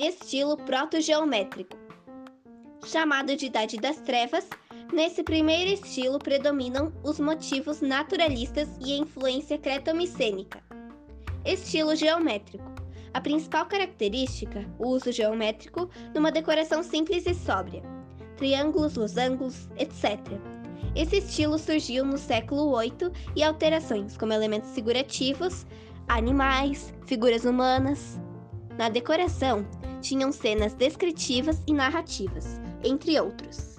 estilo proto-geométrico. Chamado de Idade das Trevas, nesse primeiro estilo predominam os motivos naturalistas e a influência cretomicênica. Estilo geométrico. A principal característica, o uso geométrico numa decoração simples e sóbria. Triângulos, losangos, etc. Esse estilo surgiu no século VIII e alterações como elementos figurativos, animais, figuras humanas. Na decoração, tinham cenas descritivas e narrativas, entre outros.